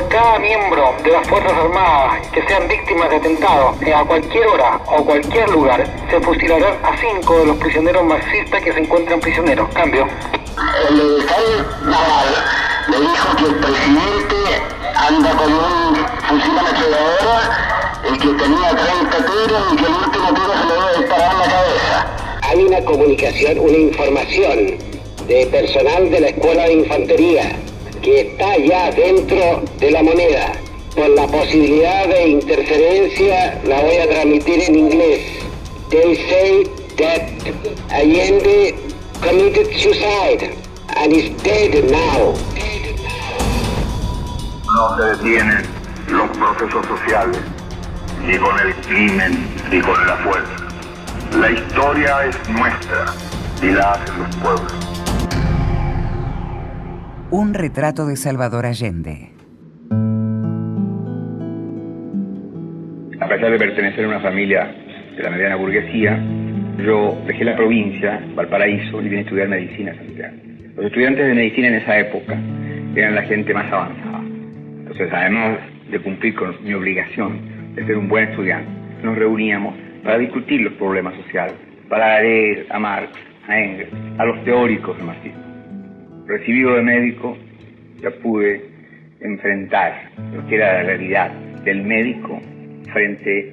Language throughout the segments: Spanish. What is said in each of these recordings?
por cada miembro de las Fuerzas Armadas que sean víctimas de atentado eh, a cualquier hora o cualquier lugar, se fusilarán a cinco de los prisioneros marxistas que se encuentran prisioneros. Cambio. El militar naval le dijo que el presidente anda con un fusil ametralladora y que tenía 30 tiros y que el último tiro se le debe disparar en la cabeza. Hay una comunicación, una información de personal de la Escuela de Infantería que está ya dentro de la moneda. Por la posibilidad de interferencia la voy a transmitir en inglés. They say that Allende committed suicide and is dead now. No se detienen los procesos sociales, ni con el crimen, ni con la fuerza. La historia es nuestra y la hacen los pueblos. Un retrato de Salvador Allende. A pesar de pertenecer a una familia de la mediana burguesía, yo dejé la provincia, Valparaíso, y vine a estudiar medicina a Santiago. Los estudiantes de medicina en esa época eran la gente más avanzada. Entonces, además de cumplir con mi obligación de ser un buen estudiante, nos reuníamos para discutir los problemas sociales, para leer a Marx, a Engels, a los teóricos del marxismo. Recibido de médico, ya pude enfrentar lo que era la realidad del médico frente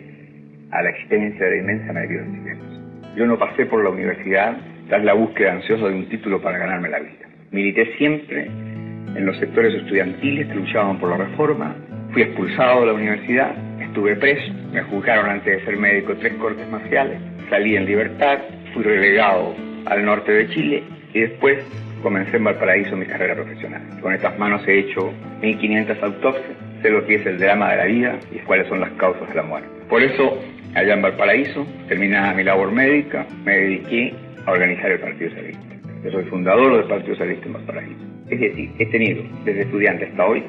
a la existencia de la inmensa mayoría de los chilenos. Yo no pasé por la universidad tras la búsqueda ansiosa de un título para ganarme la vida. Milité siempre en los sectores estudiantiles que luchaban por la reforma, fui expulsado de la universidad, estuve preso, me juzgaron antes de ser médico tres cortes marciales, salí en libertad, fui relegado al norte de Chile y después comencé en Valparaíso mi carrera profesional. Con estas manos he hecho 1500 autopsias, sé lo que es el drama de la vida y cuáles son las causas de la muerte. Por eso, allá en Valparaíso, terminada mi labor médica, me dediqué a organizar el Partido Socialista. Yo soy fundador del Partido Socialista en Valparaíso. Es decir, he tenido desde estudiante hasta hoy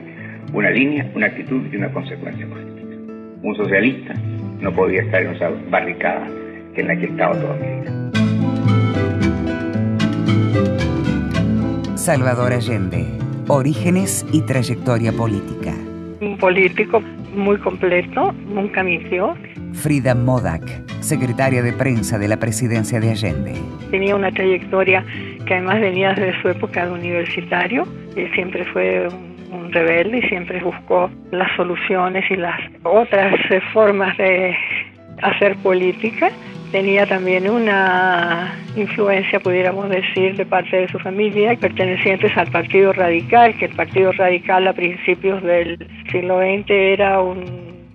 una línea, una actitud y una consecuencia positiva. Un socialista no podía estar en esa barricada en la que he estado toda mi vida. Salvador Allende. Orígenes y trayectoria política. Un político muy completo, nunca mintió. Frida Modak, secretaria de prensa de la presidencia de Allende. Tenía una trayectoria que además venía desde su época de universitario. Él siempre fue un, rebelde y siempre buscó las soluciones y las otras eh, formas de hacer política. Tenía también una influencia, pudiéramos decir, de parte de su familia, pertenecientes al Partido Radical, que el Partido Radical a principios del siglo XX era un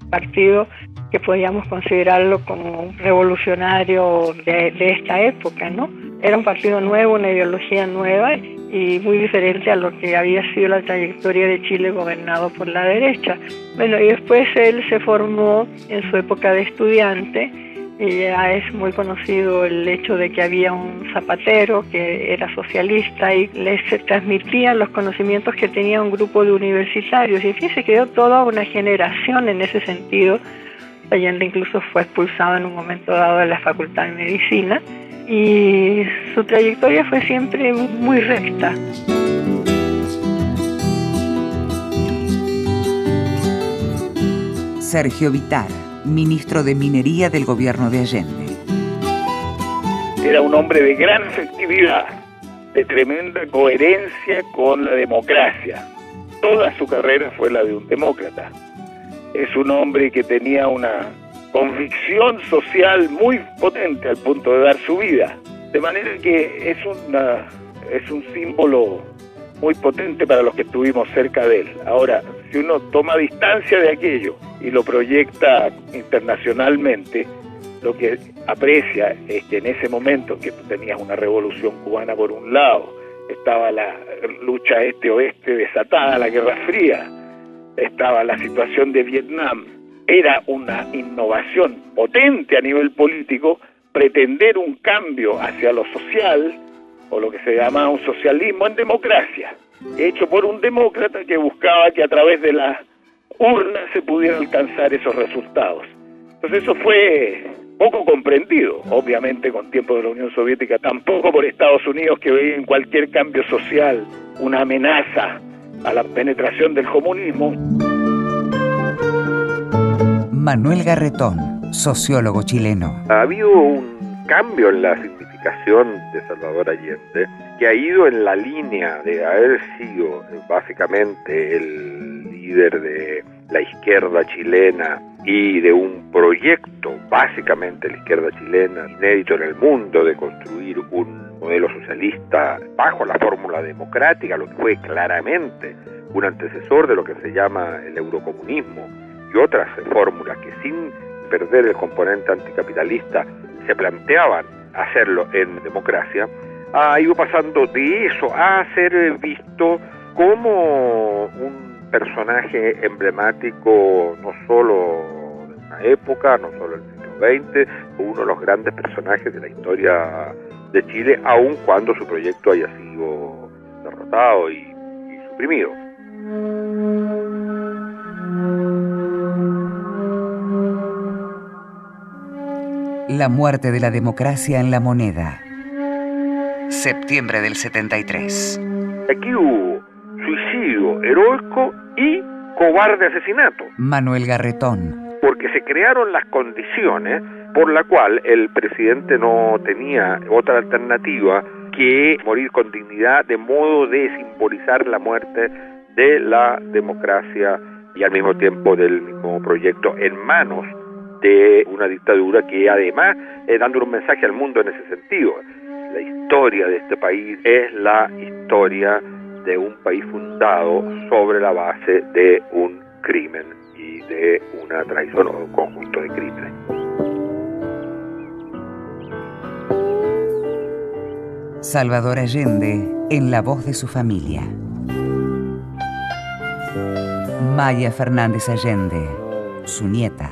partido que podíamos considerarlo como revolucionario de, de, esta época, ¿no? Era un partido nuevo, una ideología nueva y muy diferente a lo que había sido la trayectoria de Chile gobernado por la derecha. Bueno, y después él se formó en su época de estudiante y ya es muy conocido el hecho de que había un zapatero que era socialista y les transmitía los conocimientos que tenía un grupo de universitarios. Y se quedó toda una generación en ese sentido. Allende incluso fue expulsado en un momento dado de la Facultad de Medicina y su trayectoria fue siempre muy recta. Sergio Vitar, ministro de Minería del gobierno de Allende. Era un hombre de gran efectividad, de tremenda coherencia con la democracia. Toda su carrera fue la de un demócrata. Es un hombre que tenía una convicción social muy potente al punto de dar su vida. De manera que es, una, es un símbolo muy potente para los que estuvimos cerca de él. Ahora, si uno toma distancia de aquello y lo proyecta internacionalmente, lo que aprecia es que en ese momento que tenías una revolución cubana por un lado, estaba la lucha este-oeste desatada, la Guerra Fría, estaba la situación de Vietnam, era una innovación potente a nivel político pretender un cambio hacia lo social o lo que se llama un socialismo en democracia, hecho por un demócrata que buscaba que a través de la urna se pudieran alcanzar esos resultados. Entonces eso fue poco comprendido, obviamente con tiempo de la Unión Soviética, tampoco por Estados Unidos que veía en cualquier cambio social una amenaza a la penetración del comunismo. Manuel Garretón, sociólogo chileno. Ha habido un cambio en la significación de Salvador Allende que ha ido en la línea de haber sido básicamente el líder de la izquierda chilena y de un proyecto, básicamente la izquierda chilena, inédito en el mundo, de construir un modelo socialista bajo la fórmula democrática, lo que fue claramente un antecesor de lo que se llama el eurocomunismo y otras fórmulas que sin perder el componente anticapitalista se planteaban hacerlo en democracia, ha ido pasando de eso a ser visto como un personaje emblemático no solo de una época, no solo del siglo XX, uno de los grandes personajes de la historia de Chile, aun cuando su proyecto haya sido derrotado y, y suprimido. La muerte de la democracia en la moneda. Septiembre del 73. Aquí hubo suicidio heroico y cobarde asesinato. Manuel Garretón. Porque se crearon las condiciones por la cual el presidente no tenía otra alternativa que morir con dignidad de modo de simbolizar la muerte de la democracia y al mismo tiempo del mismo proyecto en manos de una dictadura que además eh, dando un mensaje al mundo en ese sentido. La historia de este país es la historia de un país fundado sobre la base de un crimen y de una traición o un conjunto de crímenes. Salvador Allende en la voz de su familia. Maya Fernández Allende, su nieta.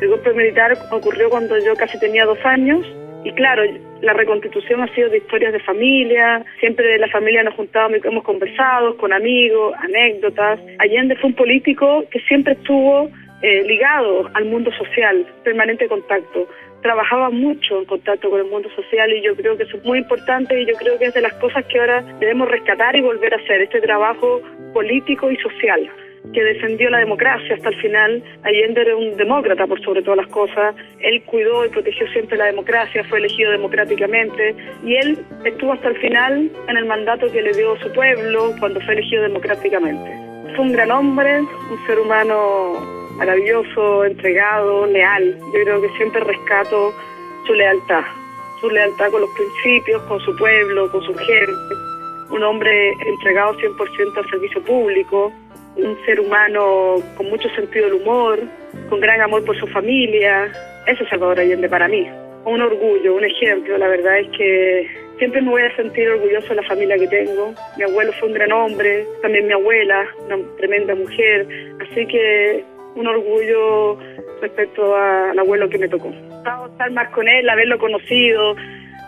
El golpe militar ocurrió cuando yo casi tenía dos años y claro, la reconstitución ha sido de historias de familia, siempre de la familia nos juntábamos hemos conversado con amigos, anécdotas. Allende fue un político que siempre estuvo eh, ligado al mundo social, permanente contacto. Trabajaba mucho en contacto con el mundo social y yo creo que eso es muy importante y yo creo que es de las cosas que ahora debemos rescatar y volver a hacer, este trabajo político y social que defendió la democracia hasta el final. Allende era un demócrata por sobre todas las cosas. Él cuidó y protegió siempre la democracia, fue elegido democráticamente y él estuvo hasta el final en el mandato que le dio su pueblo cuando fue elegido democráticamente. Fue un gran hombre, un ser humano maravilloso, entregado, leal. Yo creo que siempre rescato su lealtad, su lealtad con los principios, con su pueblo, con su gente. Un hombre entregado 100% al servicio público, un ser humano con mucho sentido del humor, con gran amor por su familia. Ese es Salvador Allende para mí. Un orgullo, un ejemplo. La verdad es que siempre me voy a sentir orgulloso de la familia que tengo. Mi abuelo fue un gran hombre, también mi abuela, una tremenda mujer. Así que un orgullo respecto al abuelo que me tocó. Estar más con él, haberlo conocido,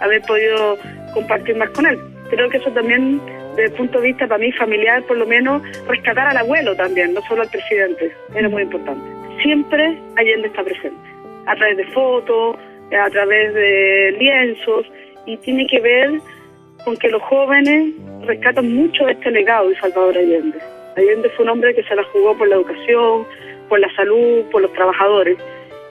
haber podido compartir más con él. Creo que eso también desde el punto de vista para mí familiar, por lo menos, rescatar al abuelo también, no solo al presidente, era muy importante. Siempre Allende está presente, a través de fotos, a través de lienzos, y tiene que ver con que los jóvenes rescatan mucho este legado de Salvador Allende. Allende fue un hombre que se la jugó por la educación, por la salud, por los trabajadores,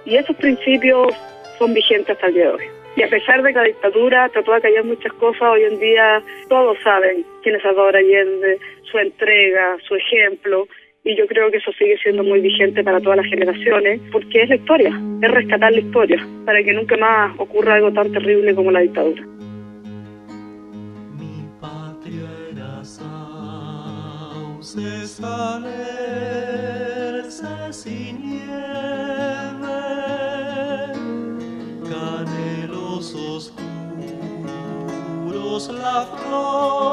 y esos principios son vigentes hasta el día de hoy. Y a pesar de que la dictadura trató de callar muchas cosas, hoy en día todos saben quién es Salvador Allende, su entrega, su ejemplo, y yo creo que eso sigue siendo muy vigente para todas las generaciones, porque es la historia, es rescatar la historia, para que nunca más ocurra algo tan terrible como la dictadura. Mi patria era canelos throne.